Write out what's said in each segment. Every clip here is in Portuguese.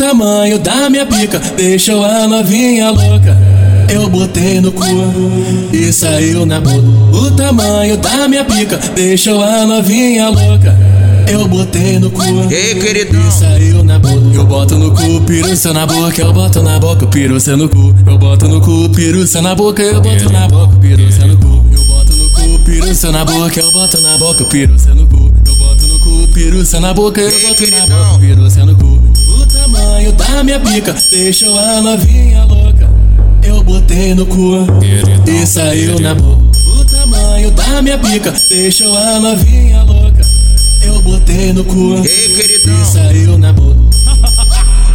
tamanho da minha pica deixou a novinha louca. Eu botei no cu e saiu na boca. O tamanho da minha pica deixou a novinha louca. Eu botei no cu Ei, queridão. e saiu na boca. Eu boto no cu, piruça na boca, eu boto na boca, piruça no cu. Eu boto no cu, piruça na boca, eu boto na boca, piruça no cu. Eu boto no cu, piruça na boca, eu boto na boca, piruça no cu. Eu boto no cu, piruça na boca, eu boto na boca, piruça no cu. O tamanho da minha pica deixou a novinha louca. Eu botei no cu e saiu na boca. O tamanho da minha pica deixou a novinha louca. Eu botei no cu e saiu na boca.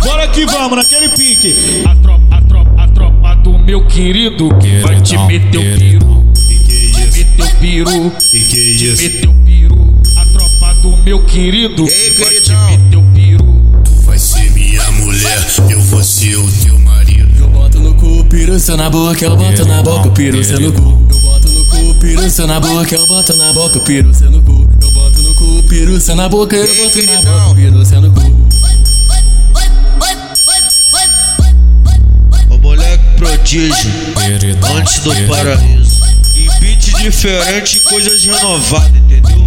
Bora que vamos, naquele pique. A tropa, a tropa, a tropa do meu querido vai te meter o piru. Vai meter o piru. Te meter o piru. A tropa do meu querido Ei, vai te meter o piru. Piruça na boca, eu boto na boca, piruça no cu. Eu boto no cu, piruça na boca, eu boto na boca, piruça no cu. Eu boto no cu, piruça na boca, eu boto na boca, piruça no cu. O moleque prodígio, antes do paraíso. Em beat diferente, coisas renovadas, entendeu?